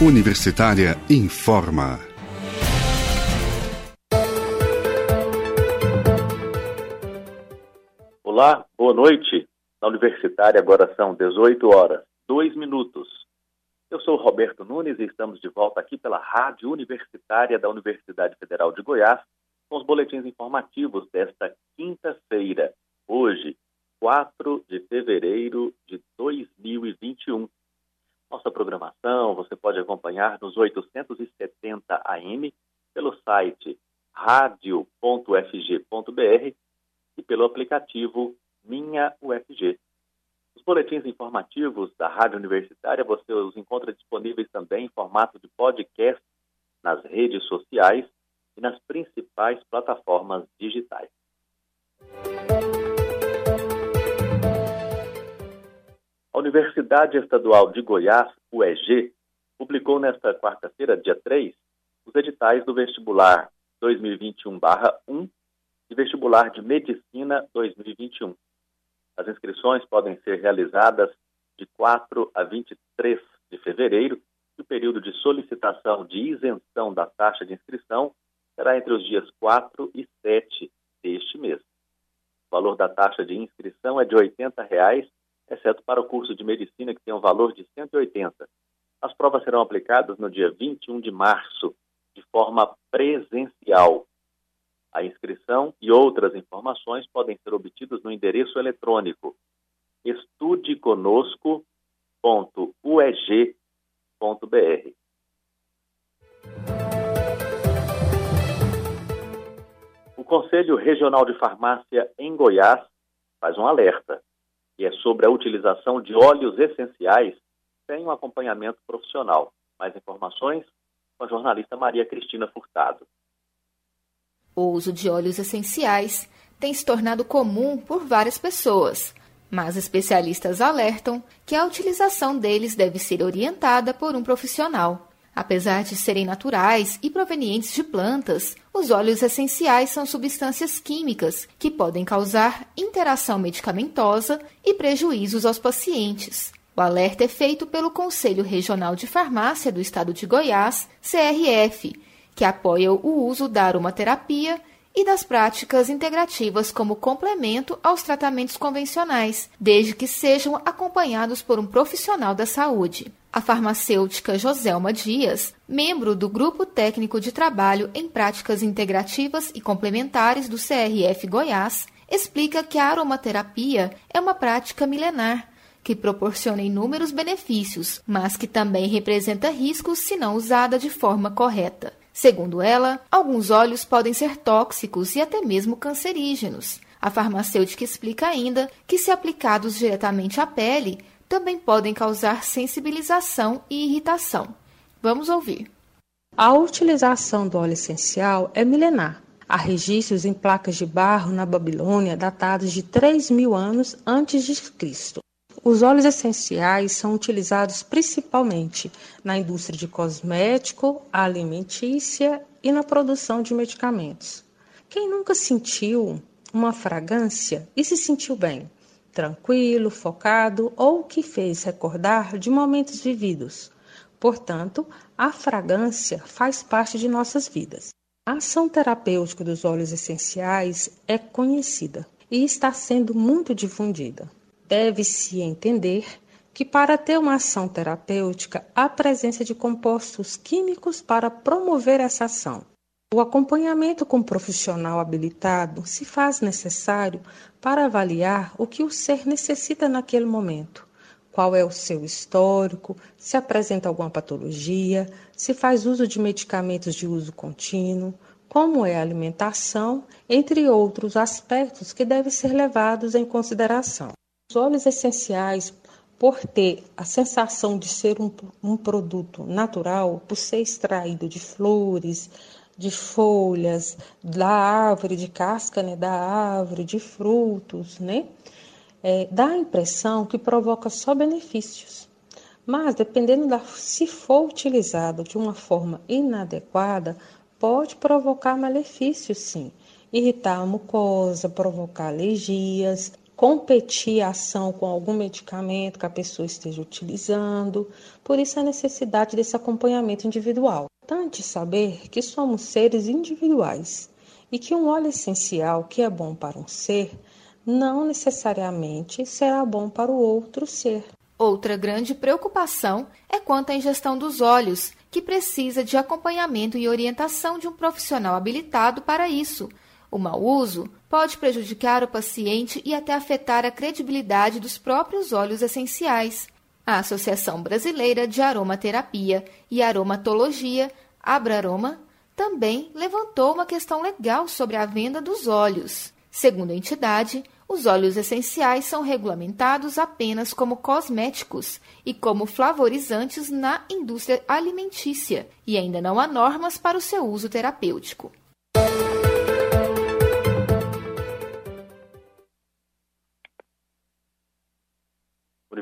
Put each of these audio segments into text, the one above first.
Universitária informa. Olá, boa noite. Na Universitária agora são 18 horas, 2 minutos. Eu sou Roberto Nunes e estamos de volta aqui pela Rádio Universitária da Universidade Federal de Goiás com os boletins informativos desta quinta-feira, hoje, 4 de fevereiro de 2021. Nossa programação você pode acompanhar nos 870 AM, pelo site radio.fg.br e pelo aplicativo Minha UFG. Os boletins informativos da Rádio Universitária você os encontra disponíveis também em formato de podcast nas redes sociais e nas principais plataformas digitais. Universidade Estadual de Goiás, UEG, publicou nesta quarta-feira, dia 3, os editais do vestibular 2021-1 e vestibular de Medicina 2021. As inscrições podem ser realizadas de 4 a 23 de fevereiro e o período de solicitação de isenção da taxa de inscrição será entre os dias 4 e 7 deste mês. O valor da taxa de inscrição é de 80 reais exceto para o curso de medicina, que tem um valor de 180. As provas serão aplicadas no dia 21 de março, de forma presencial. A inscrição e outras informações podem ser obtidas no endereço eletrônico estudeconosco.ueg.br. O Conselho Regional de Farmácia em Goiás faz um alerta que é sobre a utilização de óleos essenciais sem um acompanhamento profissional. Mais informações com a jornalista Maria Cristina Furtado. O uso de óleos essenciais tem se tornado comum por várias pessoas, mas especialistas alertam que a utilização deles deve ser orientada por um profissional. Apesar de serem naturais e provenientes de plantas, os óleos essenciais são substâncias químicas que podem causar interação medicamentosa e prejuízos aos pacientes. O alerta é feito pelo Conselho Regional de Farmácia do Estado de Goiás, CRF, que apoia o uso da aromaterapia e das práticas integrativas como complemento aos tratamentos convencionais, desde que sejam acompanhados por um profissional da saúde. A farmacêutica Joselma Dias, membro do Grupo Técnico de Trabalho em Práticas Integrativas e Complementares do CRF Goiás, explica que a aromaterapia é uma prática milenar que proporciona inúmeros benefícios, mas que também representa riscos se não usada de forma correta. Segundo ela, alguns óleos podem ser tóxicos e até mesmo cancerígenos. A farmacêutica explica ainda que, se aplicados diretamente à pele, também podem causar sensibilização e irritação. Vamos ouvir. A utilização do óleo essencial é milenar. Há registros em placas de barro na Babilônia datados de 3 mil anos antes de Cristo. Os óleos essenciais são utilizados principalmente na indústria de cosmético, alimentícia e na produção de medicamentos. Quem nunca sentiu uma fragrância e se sentiu bem? Tranquilo, focado ou que fez recordar de momentos vividos. Portanto, a fragrância faz parte de nossas vidas. A ação terapêutica dos óleos essenciais é conhecida e está sendo muito difundida. Deve-se entender que, para ter uma ação terapêutica, há presença de compostos químicos para promover essa ação. O acompanhamento com um profissional habilitado se faz necessário para avaliar o que o ser necessita naquele momento. Qual é o seu histórico, se apresenta alguma patologia, se faz uso de medicamentos de uso contínuo, como é a alimentação, entre outros aspectos que devem ser levados em consideração. Os óleos essenciais, por ter a sensação de ser um, um produto natural, por ser extraído de flores, de folhas da árvore, de casca né, da árvore, de frutos, né? É, dá a impressão que provoca só benefícios. Mas, dependendo da se for utilizado de uma forma inadequada, pode provocar malefícios, sim. Irritar a mucosa, provocar alergias. competir a ação com algum medicamento que a pessoa esteja utilizando. Por isso a necessidade desse acompanhamento individual. Importante saber que somos seres individuais e que um óleo essencial que é bom para um ser não necessariamente será bom para o outro ser. Outra grande preocupação é quanto à ingestão dos óleos, que precisa de acompanhamento e orientação de um profissional habilitado para isso. O mau uso pode prejudicar o paciente e até afetar a credibilidade dos próprios óleos essenciais. A Associação Brasileira de Aromaterapia e Aromatologia, Abraroma, também levantou uma questão legal sobre a venda dos óleos. Segundo a entidade, os óleos essenciais são regulamentados apenas como cosméticos e como flavorizantes na indústria alimentícia, e ainda não há normas para o seu uso terapêutico.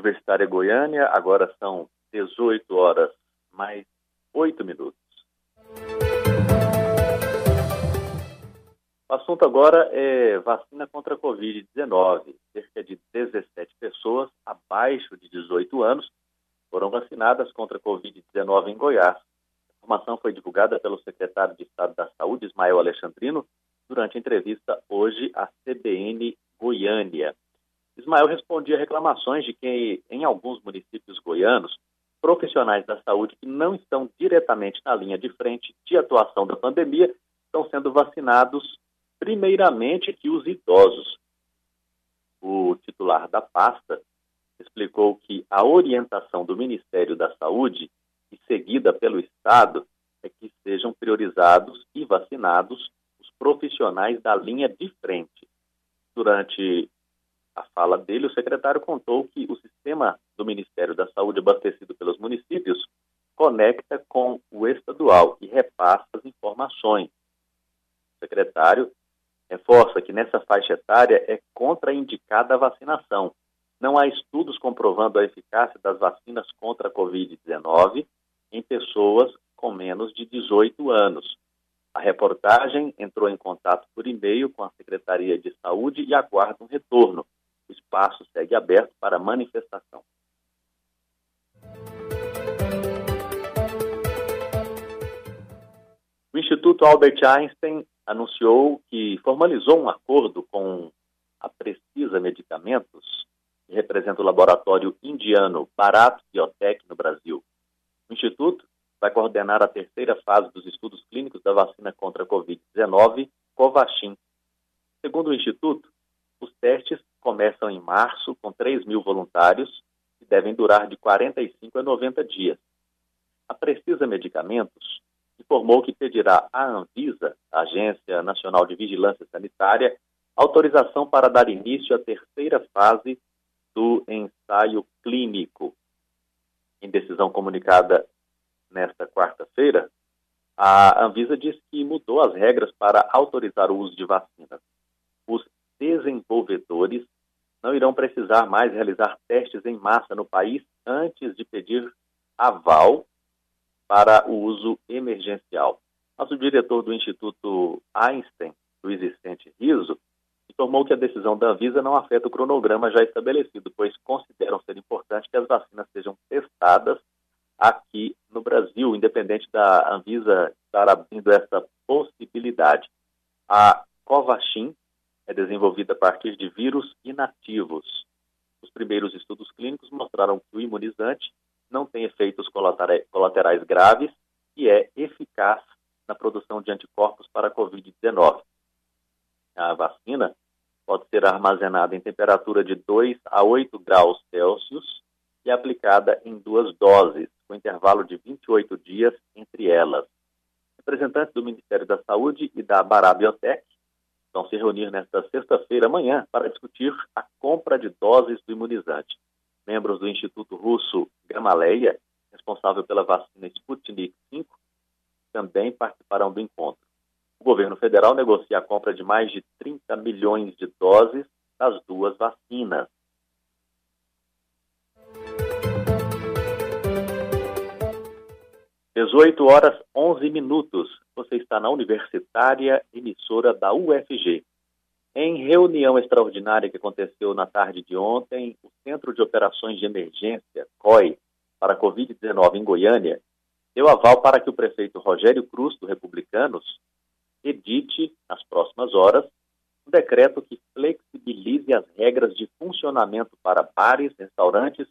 Universitária Goiânia, agora são 18 horas mais 8 minutos. O assunto agora é vacina contra a Covid-19. Cerca de 17 pessoas abaixo de 18 anos foram vacinadas contra a Covid-19 em Goiás. A informação foi divulgada pelo secretário de Estado da Saúde, Ismael Alexandrino, durante entrevista hoje à CBN Goiânia. Ismael respondia reclamações de que, em alguns municípios goianos, profissionais da saúde que não estão diretamente na linha de frente de atuação da pandemia estão sendo vacinados primeiramente que os idosos. O titular da pasta explicou que a orientação do Ministério da Saúde e seguida pelo Estado é que sejam priorizados e vacinados os profissionais da linha de frente. Durante a fala dele, o secretário contou que o sistema do Ministério da Saúde abastecido pelos municípios conecta com o estadual e repassa as informações. O secretário reforça que nessa faixa etária é contraindicada a vacinação. Não há estudos comprovando a eficácia das vacinas contra a Covid-19 em pessoas com menos de 18 anos. A reportagem entrou em contato por e-mail com a Secretaria de Saúde e aguarda um retorno. Espaço segue aberto para manifestação. O Instituto Albert Einstein anunciou que formalizou um acordo com a Precisa Medicamentos, que representa o laboratório indiano Bharat Biotech no Brasil. O Instituto vai coordenar a terceira fase dos estudos clínicos da vacina contra a Covid-19, Covaxin. Segundo o Instituto, os testes começam em março com 3 mil voluntários e devem durar de 45 a 90 dias. A Precisa Medicamentos informou que pedirá à Anvisa, a Agência Nacional de Vigilância Sanitária, autorização para dar início à terceira fase do ensaio clínico. Em decisão comunicada nesta quarta-feira, a Anvisa diz que mudou as regras para autorizar o uso de vacinas. Os desenvolvedores não irão precisar mais realizar testes em massa no país antes de pedir aval para o uso emergencial. Mas o diretor do Instituto Einstein, Luiz Vicente Riso, informou que a decisão da Anvisa não afeta o cronograma já estabelecido, pois consideram ser importante que as vacinas sejam testadas aqui no Brasil, independente da Anvisa estar abrindo essa possibilidade. A Covaxin é desenvolvida a partir de vírus inativos. Os primeiros estudos clínicos mostraram que o imunizante não tem efeitos colaterais graves e é eficaz na produção de anticorpos para a Covid-19. A vacina pode ser armazenada em temperatura de 2 a 8 graus Celsius e aplicada em duas doses, com intervalo de 28 dias entre elas. Representantes do Ministério da Saúde e da Bará Biotech vão se reunir nesta sexta-feira, amanhã, para discutir a compra de doses do imunizante membros do Instituto Russo Gamaleya, responsável pela vacina Sputnik V, também participarão do encontro. O governo federal negocia a compra de mais de 30 milhões de doses das duas vacinas. Dezoito horas onze minutos. Você está na Universitária Emissora da UFG. Em reunião extraordinária que aconteceu na tarde de ontem, o Centro de Operações de Emergência, COI, para a Covid-19 em Goiânia, deu aval para que o prefeito Rogério Cruz, do Republicanos, edite, nas próximas horas, um decreto que flexibilize as regras de funcionamento para bares, restaurantes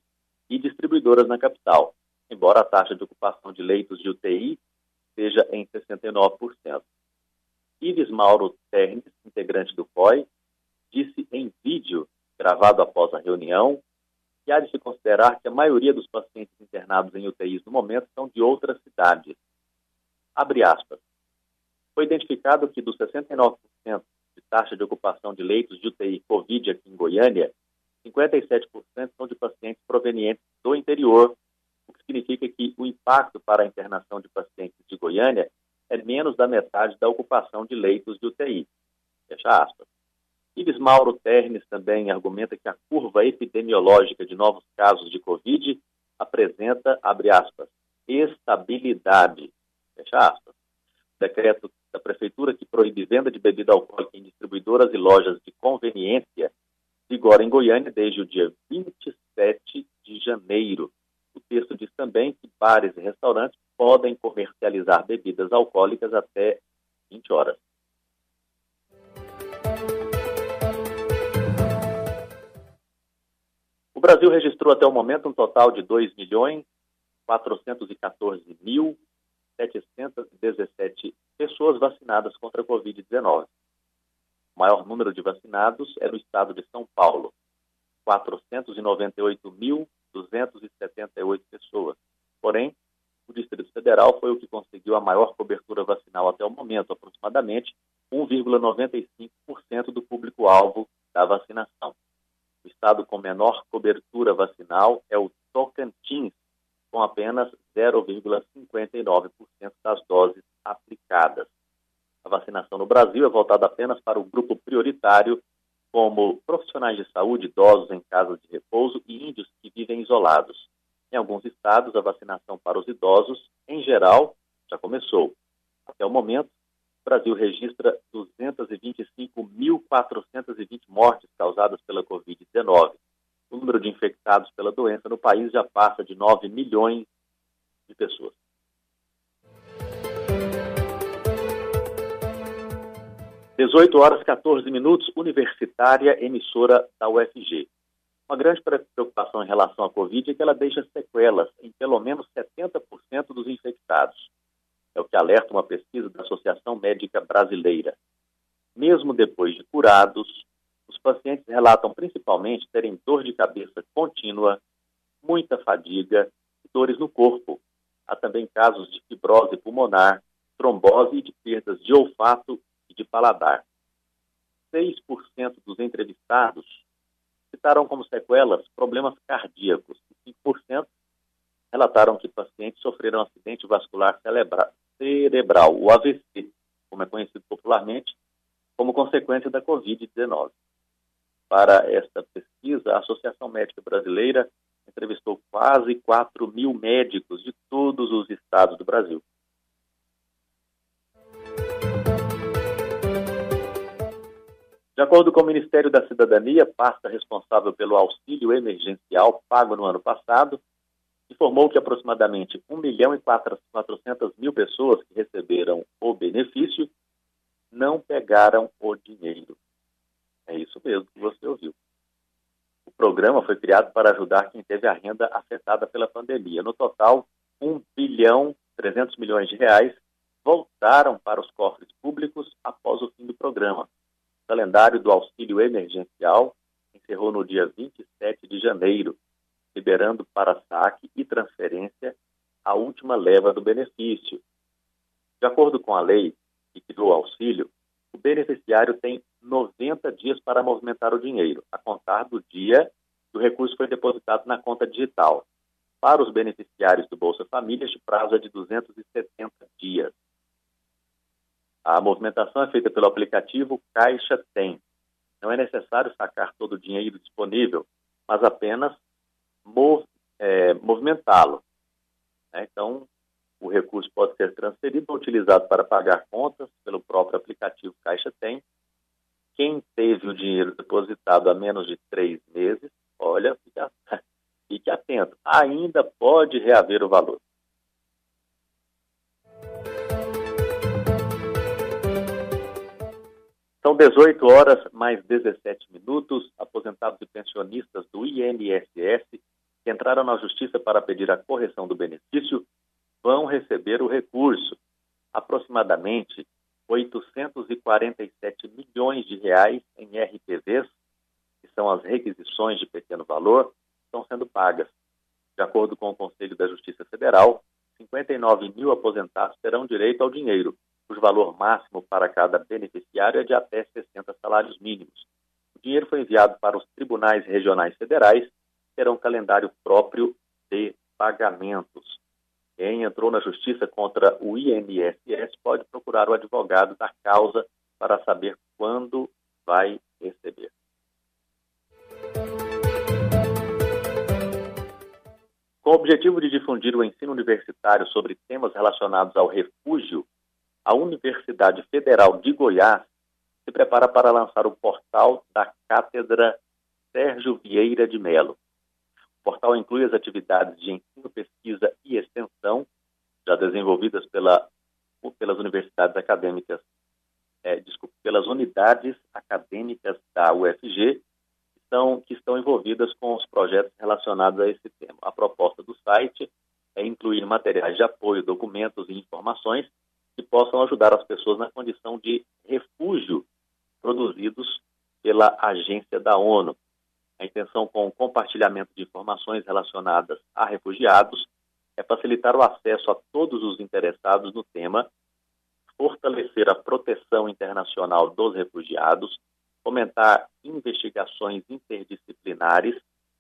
e distribuidoras na capital, embora a taxa de ocupação de leitos de UTI seja em 69%. Ives Mauro Ternes, integrante do COI, disse em vídeo, gravado após a reunião, que há de se considerar que a maioria dos pacientes internados em UTIs no momento são de outras cidades. Abre aspas. Foi identificado que dos 69% de taxa de ocupação de leitos de UTI Covid aqui em Goiânia, 57% são de pacientes provenientes do interior, o que significa que o impacto para a internação de pacientes de Goiânia é menos da metade da ocupação de leitos de UTI. Fecha aspas. Ives Mauro Ternes também argumenta que a curva epidemiológica de novos casos de Covid apresenta, abre aspas, estabilidade, fecha aspas. Decreto da Prefeitura que proíbe venda de bebida alcoólica em distribuidoras e lojas de conveniência vigora em Goiânia desde o dia 27 de janeiro. Texto diz também que bares e restaurantes podem comercializar bebidas alcoólicas até 20 horas. O Brasil registrou até o momento um total de 2 milhões 414 mil 717 pessoas vacinadas contra a Covid-19. O maior número de vacinados é no estado de São Paulo, 498.278 pessoas. Porém, o Distrito Federal foi o que conseguiu a maior cobertura vacinal até o momento, aproximadamente 1,95% do público-alvo da vacinação. O estado com menor cobertura vacinal é o Tocantins, com apenas 0,59% das doses aplicadas. A vacinação no Brasil é voltada apenas para o grupo prioritário, como profissionais de saúde, idosos em casas de repouso e índios vivem isolados. Em alguns estados, a vacinação para os idosos, em geral, já começou. Até o momento, o Brasil registra 225.420 mortes causadas pela Covid-19. O número de infectados pela doença no país já passa de 9 milhões de pessoas. Dezoito horas 14 minutos, universitária emissora da UFG. Uma grande preocupação em relação à Covid é que ela deixa sequelas em pelo menos 70% dos infectados. É o que alerta uma pesquisa da Associação Médica Brasileira. Mesmo depois de curados, os pacientes relatam principalmente terem dor de cabeça contínua, muita fadiga e dores no corpo. Há também casos de fibrose pulmonar, trombose e de perdas de olfato e de paladar. 6% dos entrevistados citaram como sequelas problemas cardíacos. 5% relataram que pacientes sofreram acidente vascular cerebral, o AVC, como é conhecido popularmente, como consequência da Covid-19. Para esta pesquisa, a Associação Médica Brasileira entrevistou quase 4 mil médicos de todos os estados do Brasil. De acordo com o Ministério da Cidadania, pasta responsável pelo auxílio emergencial pago no ano passado, informou que aproximadamente 1 milhão e 400 mil pessoas que receberam o benefício não pegaram o dinheiro. É isso mesmo que você ouviu. O programa foi criado para ajudar quem teve a renda afetada pela pandemia. No total, 1 bilhão 300 milhões de reais voltaram para os cofres públicos após o fim do programa. Calendário do auxílio emergencial encerrou no dia 27 de janeiro, liberando para saque e transferência a última leva do benefício. De acordo com a lei que criou o auxílio, o beneficiário tem 90 dias para movimentar o dinheiro, a contar do dia que o recurso foi depositado na conta digital. Para os beneficiários do Bolsa Família, este prazo é de 270 dias. A movimentação é feita pelo aplicativo Caixa Tem. Não é necessário sacar todo o dinheiro disponível, mas apenas mov, é, movimentá-lo. Né? Então, o recurso pode ser transferido ou utilizado para pagar contas pelo próprio aplicativo Caixa Tem, quem teve o dinheiro depositado há menos de três meses, olha, fique, fique atento, ainda pode reaver o valor. São 18 horas mais 17 minutos. Aposentados e pensionistas do INSS que entraram na justiça para pedir a correção do benefício vão receber o recurso. Aproximadamente 847 milhões de reais em RPVs, que são as requisições de pequeno valor, estão sendo pagas. De acordo com o Conselho da Justiça Federal, 59 mil aposentados terão direito ao dinheiro, cujo valor máximo para cada beneficiário é de até 60 salários mínimos. O dinheiro foi enviado para os tribunais regionais federais, terão um calendário próprio de pagamentos. Quem entrou na justiça contra o INSS pode procurar o advogado da causa para saber quando vai receber. Com o objetivo de difundir o ensino universitário sobre temas relacionados ao refúgio a Universidade Federal de Goiás se prepara para lançar o portal da Cátedra Sérgio Vieira de Melo. O portal inclui as atividades de ensino, pesquisa e extensão já desenvolvidas pela, pelas universidades acadêmicas, é, pelas unidades acadêmicas da UFG que estão envolvidas com os projetos relacionados a esse tema. A proposta do site é incluir materiais de apoio, documentos e informações que possam ajudar as pessoas na condição de refúgio produzidos pela agência da ONU. A intenção com o compartilhamento de informações relacionadas a refugiados é facilitar o acesso a todos os interessados no tema, fortalecer a proteção internacional dos refugiados, fomentar investigações interdisciplinares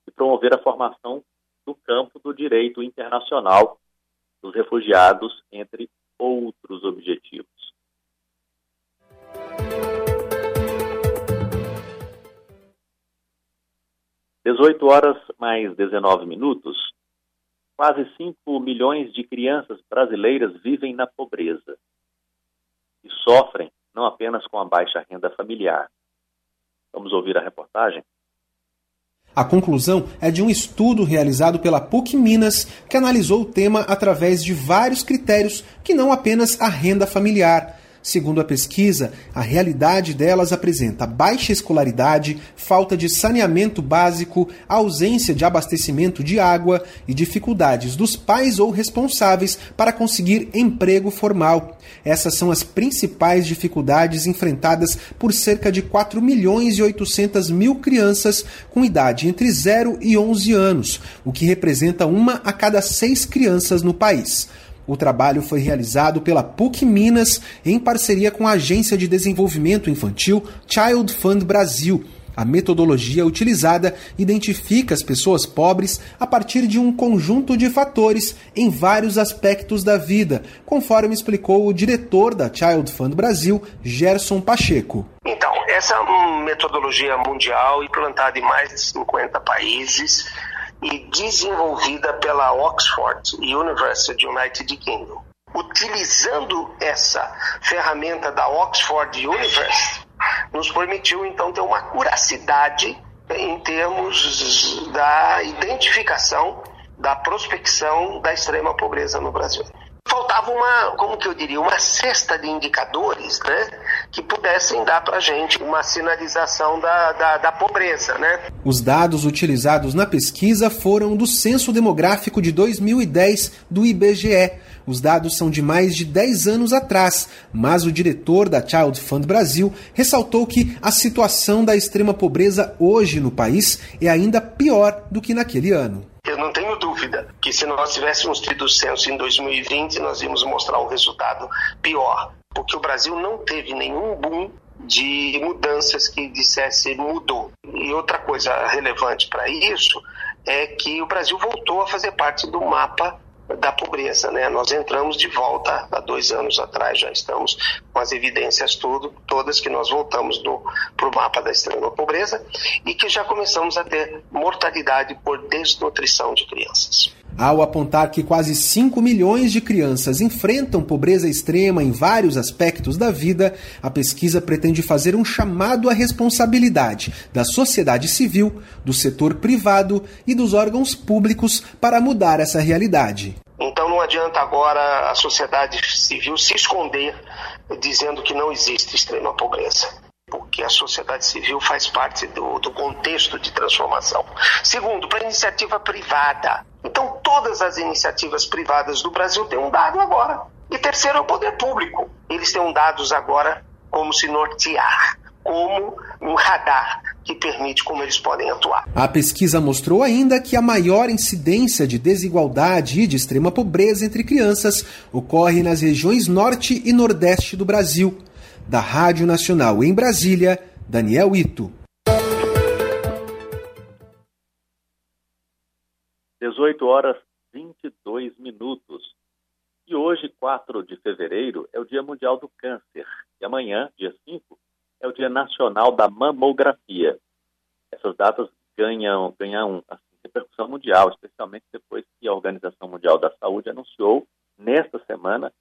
e promover a formação do campo do direito internacional dos refugiados, entre outros objetivos. Dezoito horas mais 19 minutos. Quase 5 milhões de crianças brasileiras vivem na pobreza e sofrem não apenas com a baixa renda familiar. Vamos ouvir a reportagem? A conclusão é de um estudo realizado pela PUC Minas, que analisou o tema através de vários critérios que não apenas a renda familiar. Segundo a pesquisa, a realidade delas apresenta baixa escolaridade, falta de saneamento básico, ausência de abastecimento de água e dificuldades dos pais ou responsáveis para conseguir emprego formal. Essas são as principais dificuldades enfrentadas por cerca de 4 milhões e 800 mil crianças com idade entre 0 e 11 anos, o que representa uma a cada seis crianças no país. O trabalho foi realizado pela PUC Minas em parceria com a Agência de Desenvolvimento Infantil Child Fund Brasil. A metodologia utilizada identifica as pessoas pobres a partir de um conjunto de fatores em vários aspectos da vida, conforme explicou o diretor da Child Fund Brasil, Gerson Pacheco. Então, essa é metodologia mundial implantada em mais de 50 países e desenvolvida pela Oxford University United Kingdom. Utilizando essa ferramenta da Oxford University, nos permitiu então ter uma curacidade em termos da identificação da prospecção da extrema pobreza no Brasil faltava uma, como que eu diria, uma cesta de indicadores, né, que pudessem dar para a gente uma sinalização da, da, da, pobreza, né. Os dados utilizados na pesquisa foram do Censo Demográfico de 2010 do IBGE. Os dados são de mais de 10 anos atrás, mas o diretor da Child Fund Brasil ressaltou que a situação da extrema pobreza hoje no país é ainda pior do que naquele ano. Eu não tenho dúvida que se nós tivéssemos tido censo em 2020, nós íamos mostrar um resultado pior, porque o Brasil não teve nenhum boom de mudanças que dissesse mudou. E outra coisa relevante para isso é que o Brasil voltou a fazer parte do mapa da pobreza. Né? Nós entramos de volta há dois anos atrás, já estamos com as evidências tudo, todas que nós voltamos para o mapa da extrema pobreza e que já começamos a ter mortalidade por desnutrição de crianças. Ao apontar que quase 5 milhões de crianças enfrentam pobreza extrema em vários aspectos da vida, a pesquisa pretende fazer um chamado à responsabilidade da sociedade civil, do setor privado e dos órgãos públicos para mudar essa realidade. Então não adianta agora a sociedade civil se esconder dizendo que não existe extrema pobreza porque a sociedade civil faz parte do, do contexto de transformação. Segundo, para iniciativa privada. Então, todas as iniciativas privadas do Brasil têm um dado agora. E terceiro é o poder público. Eles têm dados agora como se nortear, como um radar que permite como eles podem atuar. A pesquisa mostrou ainda que a maior incidência de desigualdade e de extrema pobreza entre crianças ocorre nas regiões norte e nordeste do Brasil da Rádio Nacional em Brasília, Daniel Ito. 18 horas 22 minutos. E hoje, 4 de fevereiro, é o Dia Mundial do Câncer. E amanhã, dia 5, é o Dia Nacional da Mamografia. Essas datas ganham, ganham assim, repercussão mundial, especialmente depois que a Organização Mundial da Saúde anunciou, nesta semana,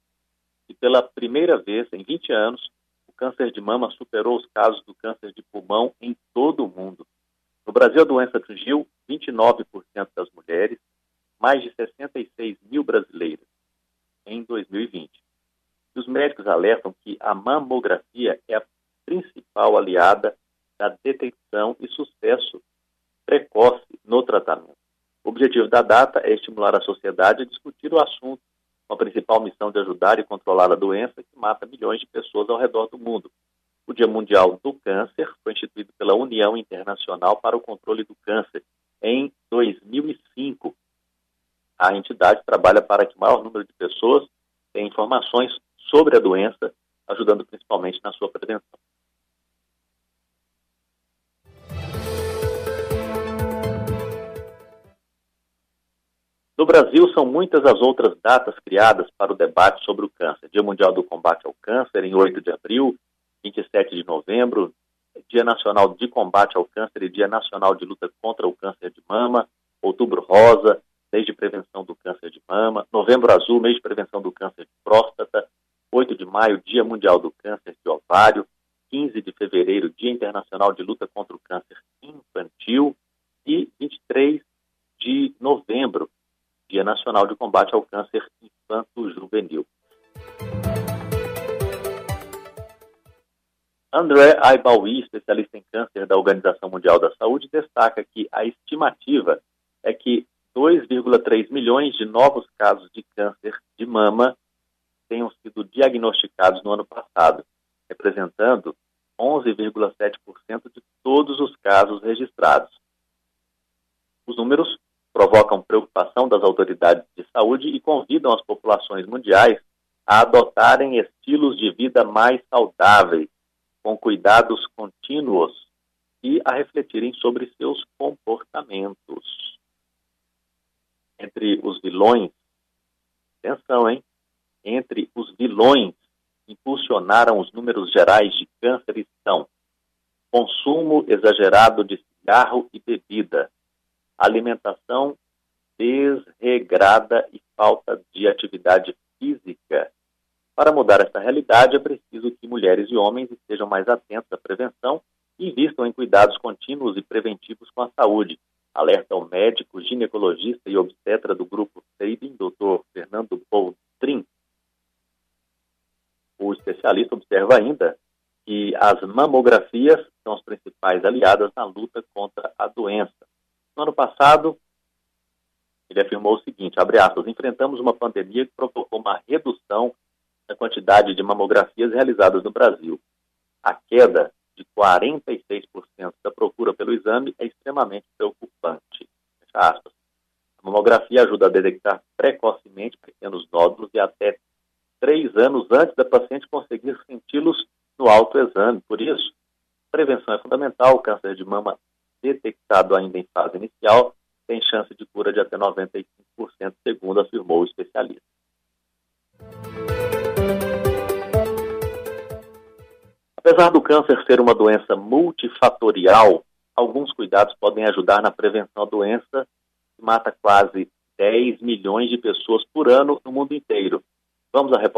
que pela primeira vez em 20 anos, câncer de mama superou os casos do câncer de pulmão em todo o mundo. No Brasil, a doença atingiu 29% das mulheres, mais de 66 mil brasileiras em 2020. E os médicos alertam que a mamografia é a principal aliada da detecção e sucesso precoce no tratamento. O objetivo da data é estimular a sociedade a discutir o assunto com a principal missão de ajudar e controlar a doença que mata milhões de pessoas ao redor do mundo. O Dia Mundial do Câncer foi instituído pela União Internacional para o Controle do Câncer em 2005. A entidade trabalha para que o maior número de pessoas tenha informações sobre a doença, ajudando principalmente na sua prevenção. No Brasil, são muitas as outras datas criadas para o debate sobre o câncer. Dia Mundial do Combate ao Câncer, em 8 de abril, 27 de novembro, Dia Nacional de Combate ao Câncer e Dia Nacional de Luta contra o Câncer de Mama, Outubro Rosa, mês de prevenção do câncer de mama, Novembro Azul, mês de prevenção do câncer de próstata, 8 de maio, Dia Mundial do Câncer de Ovário, 15 de fevereiro, Dia Internacional de Luta contra o Câncer Infantil e 23 de novembro, Dia Nacional de Combate ao Câncer Infanto-Juvenil. André Aibaui, especialista em câncer da Organização Mundial da Saúde, destaca que a estimativa é que 2,3 milhões de novos casos de câncer de mama tenham sido diagnosticados no ano passado, representando 11,7% de todos os casos registrados. Os números provocam preocupação das autoridades de saúde e convidam as populações mundiais a adotarem estilos de vida mais saudáveis, com cuidados contínuos e a refletirem sobre seus comportamentos. Entre os vilões, atenção, hein? Entre os vilões impulsionaram os números gerais de câncer estão consumo exagerado de cigarro e bebida, alimentação desregrada e falta de atividade física. Para mudar essa realidade, é preciso que mulheres e homens estejam mais atentos à prevenção e invistam em cuidados contínuos e preventivos com a saúde, alerta o médico, ginecologista e obstetra do grupo SEIBIN, Dr. Fernando Boldrin. O especialista observa ainda que as mamografias são as principais aliadas na luta contra a doença. No ano passado, ele afirmou o seguinte, abre aspas, enfrentamos uma pandemia que provocou uma redução da quantidade de mamografias realizadas no Brasil. A queda de 46% da procura pelo exame é extremamente preocupante. A mamografia ajuda a detectar precocemente pequenos nódulos e até três anos antes da paciente conseguir senti-los no autoexame. Por isso, prevenção é fundamental. O câncer de mama detectado ainda em fase inicial, tem chance de cura de até 95%, segundo afirmou o especialista. Apesar do câncer ser uma doença multifatorial, alguns cuidados podem ajudar na prevenção da doença, que mata quase 10 milhões de pessoas por ano no mundo inteiro. Vamos à reportagem.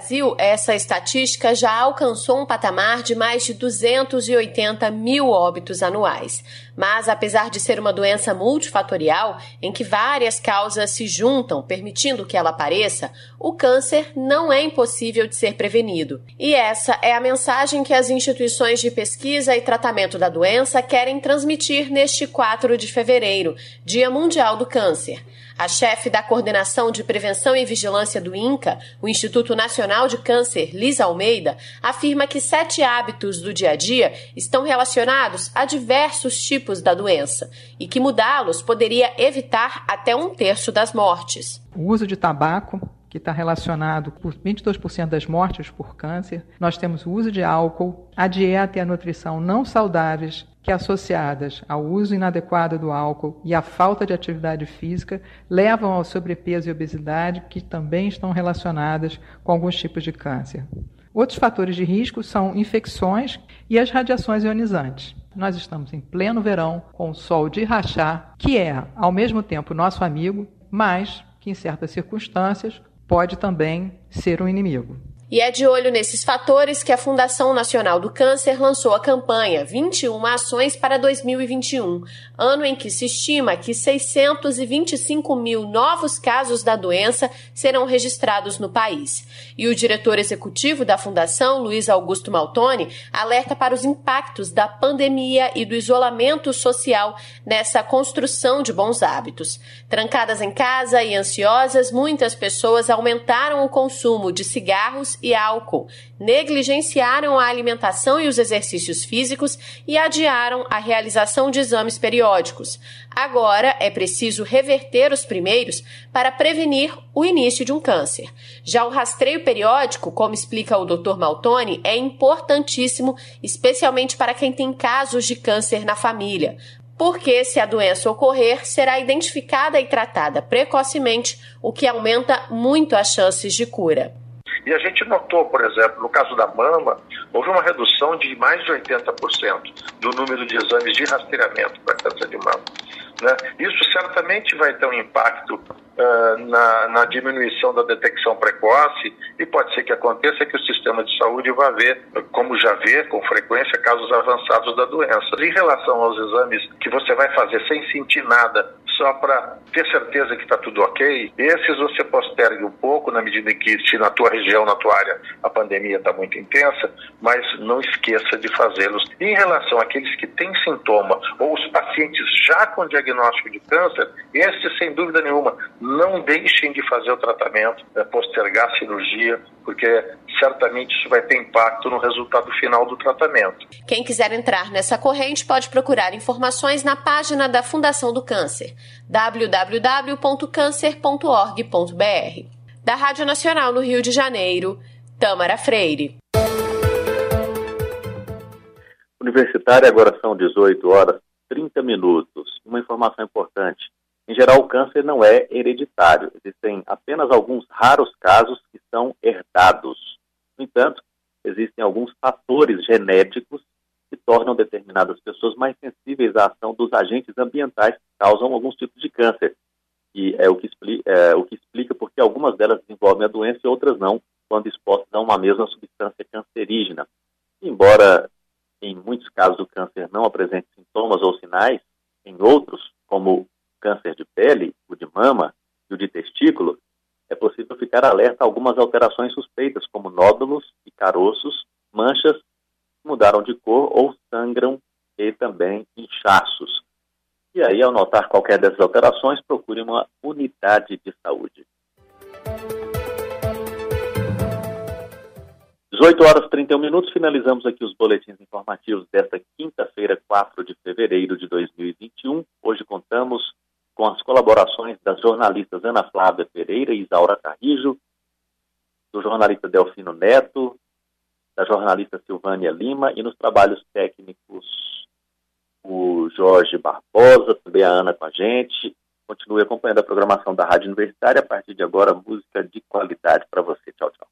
Brasil, essa estatística já alcançou um patamar de mais de 280 mil óbitos anuais. Mas, apesar de ser uma doença multifatorial, em que várias causas se juntam, permitindo que ela apareça, o câncer não é impossível de ser prevenido. E essa é a mensagem que as instituições de pesquisa e tratamento da doença querem transmitir neste 4 de fevereiro, Dia Mundial do Câncer. A chefe da Coordenação de Prevenção e Vigilância do INCA, o Instituto Nacional de Câncer, Lisa Almeida, afirma que sete hábitos do dia a dia estão relacionados a diversos tipos da doença e que mudá-los poderia evitar até um terço das mortes. O uso de tabaco, que está relacionado por 22% das mortes por câncer. Nós temos o uso de álcool, a dieta e a nutrição não saudáveis, que associadas ao uso inadequado do álcool e à falta de atividade física levam ao sobrepeso e obesidade, que também estão relacionadas com alguns tipos de câncer. Outros fatores de risco são infecções e as radiações ionizantes. Nós estamos em pleno verão, com o sol de rachar, que é, ao mesmo tempo, nosso amigo, mas que, em certas circunstâncias, pode também ser um inimigo. E é de olho nesses fatores que a Fundação Nacional do Câncer lançou a campanha 21 Ações para 2021, ano em que se estima que 625 mil novos casos da doença serão registrados no país. E o diretor executivo da Fundação, Luiz Augusto Maltoni, alerta para os impactos da pandemia e do isolamento social nessa construção de bons hábitos. Trancadas em casa e ansiosas, muitas pessoas aumentaram o consumo de cigarros e álcool, negligenciaram a alimentação e os exercícios físicos e adiaram a realização de exames periódicos. Agora é preciso reverter os primeiros para prevenir o início de um câncer. Já o rastreio periódico, como explica o Dr. Maltoni, é importantíssimo, especialmente para quem tem casos de câncer na família porque se a doença ocorrer, será identificada e tratada precocemente, o que aumenta muito as chances de cura. E a gente notou, por exemplo, no caso da mama, houve uma redução de mais de 80% do número de exames de rastreamento para câncer de mama. Né? Isso certamente vai ter um impacto uh, na, na, diminuição da detecção precoce e pode ser que aconteça que o sistema de saúde vá ver, como já vê com frequência, casos avançados da doença. Em relação aos exames que você vai fazer sem sentir nada só para ter certeza que está tudo ok. Esses você postergue um pouco na medida em que, se na tua região, na tua área, a pandemia está muito intensa, mas não esqueça de fazê-los. Em relação àqueles que têm sintoma ou os pacientes já com diagnóstico de câncer, esses, sem dúvida nenhuma, não deixem de fazer o tratamento, é, postergar a cirurgia, porque certamente isso vai ter impacto no resultado final do tratamento. Quem quiser entrar nessa corrente pode procurar informações na página da Fundação do Câncer, www.câncer.org.br. Da Rádio Nacional no Rio de Janeiro, Tamara Freire. Universitária, agora são 18 horas 30 minutos. Uma informação importante. Em geral, o câncer não é hereditário. Existem apenas alguns raros casos que são herdados. No entanto, existem alguns fatores genéticos que tornam determinadas pessoas mais sensíveis à ação dos agentes ambientais que causam alguns tipos de câncer. E é o que, explica, é, o que explica porque algumas delas desenvolvem a doença e outras não, quando expostas a uma mesma substância cancerígena. Embora em muitos casos o câncer não apresente sintomas ou sinais, em outros, como câncer de pele, o de mama e o de testículo, é possível ficar alerta a algumas alterações suspeitas, como nódulos e caroços, manchas mudaram de cor ou sangram e também inchaços. E aí, ao notar qualquer dessas alterações, procure uma unidade de saúde. 18 horas e 31 minutos, finalizamos aqui os boletins informativos desta quinta-feira, 4 de fevereiro de 2021. Hoje contamos com as colaborações das jornalistas Ana Flávia Pereira e Isaura Carrijo, do jornalista Delfino Neto, da jornalista Silvânia Lima e nos trabalhos técnicos o Jorge Barbosa, também a Ana com a gente. Continue acompanhando a programação da Rádio Universitária. A partir de agora, música de qualidade para você. Tchau, tchau.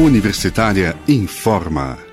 Universitária informa.